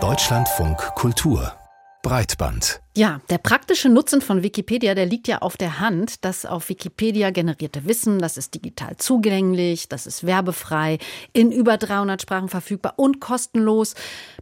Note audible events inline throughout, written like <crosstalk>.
Deutschlandfunk Kultur Breitband. Ja, der praktische Nutzen von Wikipedia, der liegt ja auf der Hand. Das auf Wikipedia generierte Wissen, das ist digital zugänglich, das ist werbefrei, in über 300 Sprachen verfügbar und kostenlos.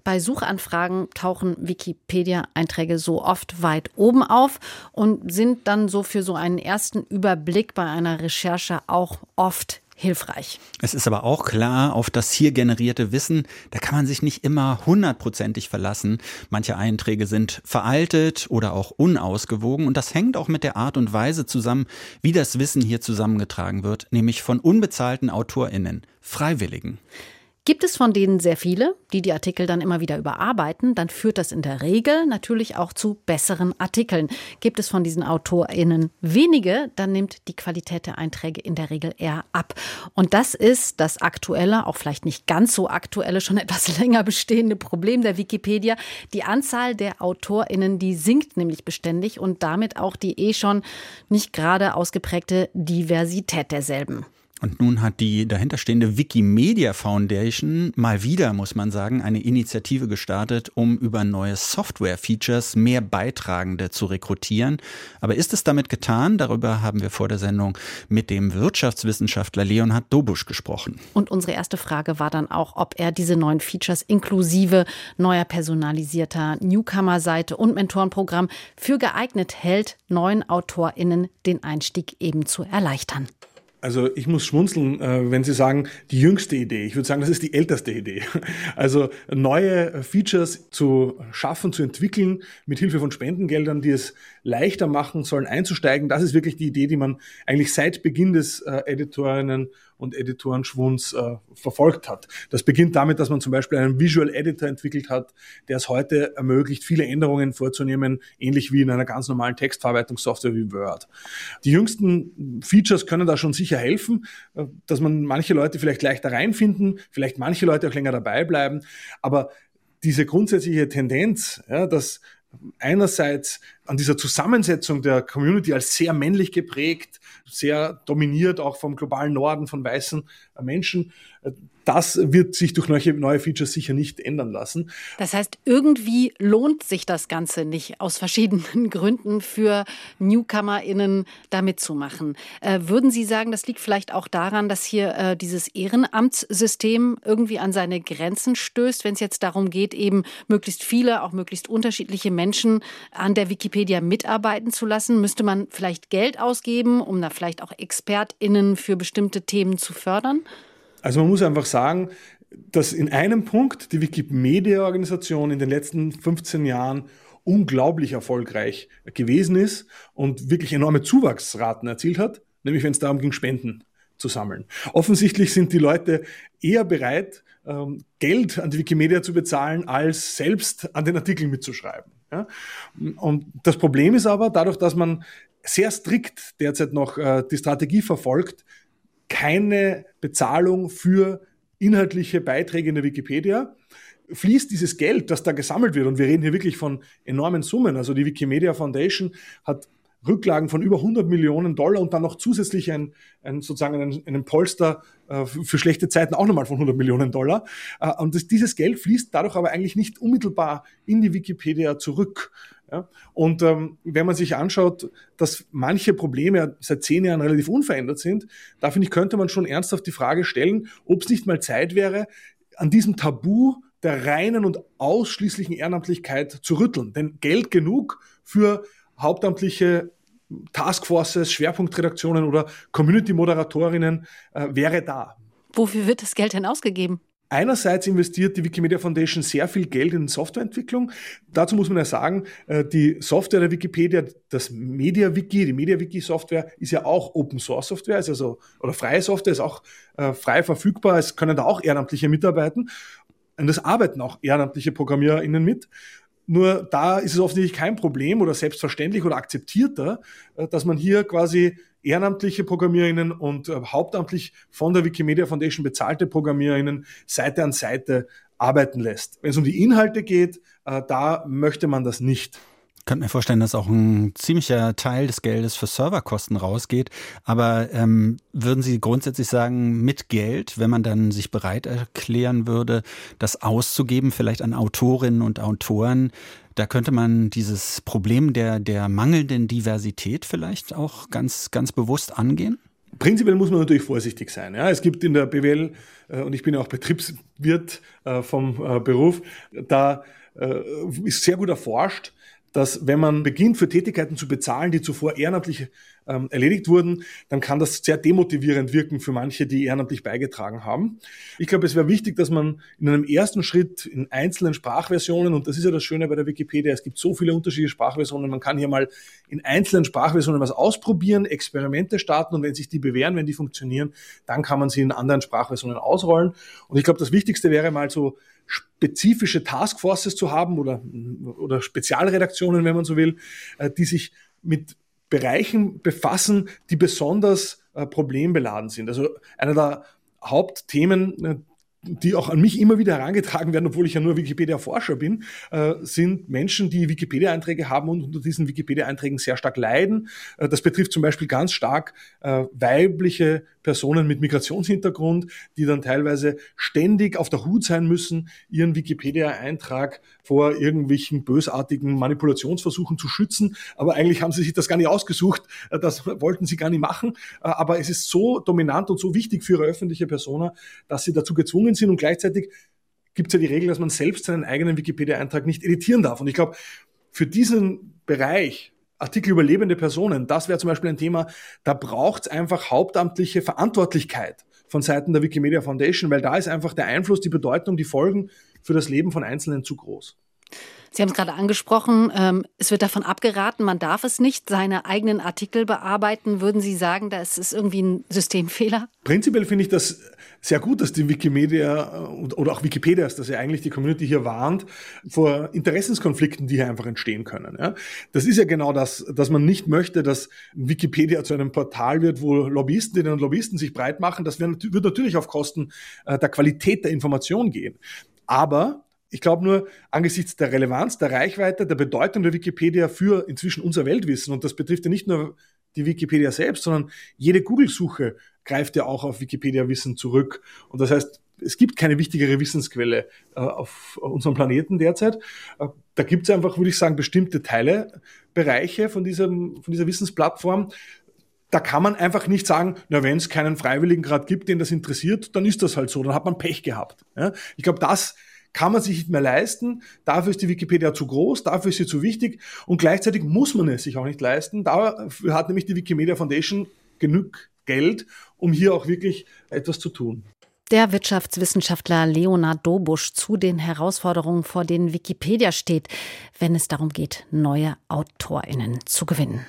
Bei Suchanfragen tauchen Wikipedia-Einträge so oft weit oben auf und sind dann so für so einen ersten Überblick bei einer Recherche auch oft hilfreich. Es ist aber auch klar, auf das hier generierte Wissen, da kann man sich nicht immer hundertprozentig verlassen. Manche Einträge sind veraltet oder auch unausgewogen und das hängt auch mit der Art und Weise zusammen, wie das Wissen hier zusammengetragen wird, nämlich von unbezahlten AutorInnen, Freiwilligen. Gibt es von denen sehr viele, die die Artikel dann immer wieder überarbeiten, dann führt das in der Regel natürlich auch zu besseren Artikeln. Gibt es von diesen AutorInnen wenige, dann nimmt die Qualität der Einträge in der Regel eher ab. Und das ist das aktuelle, auch vielleicht nicht ganz so aktuelle, schon <laughs> etwas länger bestehende Problem der Wikipedia. Die Anzahl der AutorInnen, die sinkt nämlich beständig und damit auch die eh schon nicht gerade ausgeprägte Diversität derselben. Und nun hat die dahinterstehende Wikimedia Foundation mal wieder, muss man sagen, eine Initiative gestartet, um über neue Software-Features mehr Beitragende zu rekrutieren. Aber ist es damit getan? Darüber haben wir vor der Sendung mit dem Wirtschaftswissenschaftler Leonhard Dobusch gesprochen. Und unsere erste Frage war dann auch, ob er diese neuen Features inklusive neuer personalisierter Newcomer-Seite und Mentorenprogramm für geeignet hält, neuen AutorInnen den Einstieg eben zu erleichtern. Also ich muss schmunzeln, äh, wenn Sie sagen, die jüngste Idee. Ich würde sagen, das ist die älteste Idee. <laughs> Also neue Features zu schaffen, zu entwickeln, mit Hilfe von Spendengeldern, die es leichter machen sollen, einzusteigen. Das ist wirklich die Idee, die man eigentlich seit Beginn des äh, Editorinnen und Editorenschwunds äh, verfolgt hat. Das beginnt damit, dass man zum Beispiel einen Visual Editor entwickelt hat, der es heute ermöglicht, viele Änderungen vorzunehmen, ähnlich wie in einer ganz normalen Textverarbeitungssoftware wie Word. Die jüngsten Features können da schon sicher helfen, äh, dass man manche Leute vielleicht leichter reinfinden, vielleicht manche Leute auch länger dabei bleiben, aber diese grundsätzliche Tendenz, ja, dass einerseits an dieser Zusammensetzung der Community als sehr männlich geprägt, sehr dominiert auch vom globalen Norden von weißen Menschen, das wird sich durch neue, neue Features sicher nicht ändern lassen. Das heißt, irgendwie lohnt sich das Ganze nicht aus verschiedenen <laughs> Gründen für NewcomerInnen da mitzumachen. Äh, würden Sie sagen, das liegt vielleicht auch daran, dass hier äh, dieses Ehrenamtssystem irgendwie an seine Grenzen stößt, wenn es jetzt darum geht, eben möglichst viele, auch möglichst unterschiedliche Menschen an der Wikipedia mitarbeiten zu lassen? Müsste man vielleicht Geld ausgeben, um da vielleicht auch ExpertInnen für bestimmte Themen zu fördern? Also man muss einfach sagen, dass in einem Punkt die Wikimedia-Organisation in den letzten 15 Jahren unglaublich erfolgreich gewesen ist und wirklich enorme Zuwachsraten erzielt hat, nämlich wenn es darum ging, Spenden zu sammeln. Offensichtlich sind die Leute eher bereit, ähm, Geld an die Wikimedia zu bezahlen, als selbst an den Artikeln mitzuschreiben. Und das Problem ist aber, dadurch, dass man sehr strikt derzeit noch äh, die Strategie verfolgt, keine Bezahlung für inhaltliche Beiträge in der Wikipedia, fließt dieses Geld, das da gesammelt wird, und wir reden hier wirklich von enormen Summen. Also die Wikimedia Foundation hat Rücklagen von über 100 Millionen Dollar und dann noch zusätzlich ein, ein sozusagen einen, einen Polster äh, für schlechte Zeiten auch nochmal von 100 Millionen Dollar. Äh, und das, dieses Geld fließt dadurch aber eigentlich nicht unmittelbar in die Wikipedia zurück. Ja? Und ähm, wenn man sich anschaut, dass manche Probleme seit zehn Jahren relativ unverändert sind, da finde ich, könnte man schon ernsthaft die Frage stellen, ob es nicht mal Zeit wäre, an diesem Tabu der reinen und ausschließlichen Ehrenamtlichkeit zu rütteln. Denn Geld genug für hauptamtliche Taskforces, Schwerpunktredaktionen oder Community-Moderatorinnen äh, wäre da. Wofür wird das Geld denn ausgegeben? Einerseits investiert die Wikimedia Foundation sehr viel Geld in Softwareentwicklung. Dazu muss man ja sagen, äh, die Software der Wikipedia, das MediaWiki, die MediaWiki-Software ist ja auch Open Source Software, ist also, oder freie Software, ist auch äh, frei verfügbar. Es können da auch Ehrenamtliche mitarbeiten. Und es arbeiten auch ehrenamtliche ProgrammiererInnen mit. Nur da ist es offensichtlich kein Problem oder selbstverständlich oder akzeptierter, äh, dass man hier quasi ehrenamtliche ProgrammierInnen und äh, hauptamtlich von der Wikimedia Foundation bezahlte ProgrammierInnen Seite an Seite arbeiten lässt. Wenn es um die Inhalte geht, äh, da möchte man das nicht. Ich könnte mir vorstellen, dass auch ein ziemlicher Teil des Geldes für Serverkosten rausgeht. Aber ähm, würden Sie grundsätzlich sagen, mit Geld, wenn man dann sich bereit erklären würde, das auszugeben, vielleicht an Autorinnen und Autoren, da könnte man dieses Problem der, der mangelnden Diversität vielleicht auch ganz, ganz bewusst angehen? Prinzipiell muss man natürlich vorsichtig sein. Ja, es gibt in der BWL, äh, und ich bin ja auch Betriebswirt äh, vom äh, Beruf, da äh, ist sehr gut erforscht, dass wenn man beginnt, für Tätigkeiten zu bezahlen, die zuvor ehrenamtlich ähm, erledigt wurden, dann kann das sehr demotivierend wirken für manche, die ehrenamtlich beigetragen haben. Ich glaube, es wäre wichtig, dass man in einem ersten Schritt in einzelnen Sprachversionen, und das ist ja das Schöne bei der Wikipedia, es gibt so viele unterschiedliche Sprachversionen, man kann hier mal in einzelnen Sprachversionen was ausprobieren, Experimente starten und wenn sich die bewähren, wenn die funktionieren, dann kann man sie in anderen Sprachversionen ausrollen. Und ich glaube, das Wichtigste wäre mal so spezifische Taskforces zu haben oder, oder Spezialredaktionen, wenn man so will, äh, die sich mit Bereichen befassen, die besonders äh, problembeladen sind. Also einer der Hauptthemen, äh, die auch an mich immer wieder herangetragen werden, obwohl ich ja nur Wikipedia-Forscher bin, äh, sind Menschen, die Wikipedia-Einträge haben und unter diesen Wikipedia-Einträgen sehr stark leiden. Äh, das betrifft zum Beispiel ganz stark äh, weibliche Personen mit Migrationshintergrund, die dann teilweise ständig auf der Hut sein müssen, ihren Wikipedia-Eintrag vor irgendwelchen bösartigen Manipulationsversuchen zu schützen. Aber eigentlich haben sie sich das gar nicht ausgesucht, das wollten sie gar nicht machen. Aber es ist so dominant und so wichtig für ihre öffentliche Persona, dass sie dazu gezwungen sind und gleichzeitig gibt es ja die Regel, dass man selbst seinen eigenen Wikipedia-Eintrag nicht editieren darf. Und ich glaube, für diesen Bereich Artikel über lebende Personen, das wäre zum Beispiel ein Thema, da braucht es einfach hauptamtliche Verantwortlichkeit von Seiten der Wikimedia Foundation, weil da ist einfach der Einfluss, die Bedeutung, die Folgen für das Leben von Einzelnen zu groß. Sie haben es gerade angesprochen, ähm, es wird davon abgeraten, man darf es nicht, seine eigenen Artikel bearbeiten. Würden Sie sagen, da ist irgendwie ein Systemfehler? Prinzipiell finde ich das sehr gut, dass die Wikimedia äh, oder auch Wikipedia ist, dass ja eigentlich die Community hier warnt vor Interessenskonflikten, die hier einfach entstehen können. Ja? Das ist ja genau das, dass man nicht möchte, dass Wikipedia zu einem Portal wird, wo Lobbyistinnen und Lobbyisten sich breit machen. Das wird natürlich auf Kosten äh, der Qualität der Information gehen. Aber ich glaube nur, angesichts der Relevanz, der Reichweite, der Bedeutung der Wikipedia für inzwischen unser Weltwissen, und das betrifft ja nicht nur die Wikipedia selbst, sondern jede Google-Suche greift ja auch auf Wikipedia-Wissen zurück. Und das heißt, es gibt keine wichtigere Wissensquelle äh, auf unserem Planeten derzeit. Äh, da gibt es einfach, würde ich sagen, bestimmte Teile, Bereiche von, diesem, von dieser Wissensplattform, da kann man einfach nicht sagen, na, wenn es keinen Freiwilligen gerade gibt, den das interessiert, dann ist das halt so, dann hat man Pech gehabt. Ja? Ich glaube, das kann man sich nicht mehr leisten. Dafür ist die Wikipedia zu groß, dafür ist sie zu wichtig und gleichzeitig muss man es sich auch nicht leisten. Dafür hat nämlich die Wikimedia Foundation genug Geld, um hier auch wirklich etwas zu tun. Der Wirtschaftswissenschaftler Leonard Dobusch zu den Herausforderungen, vor denen Wikipedia steht, wenn es darum geht, neue AutorInnen zu gewinnen.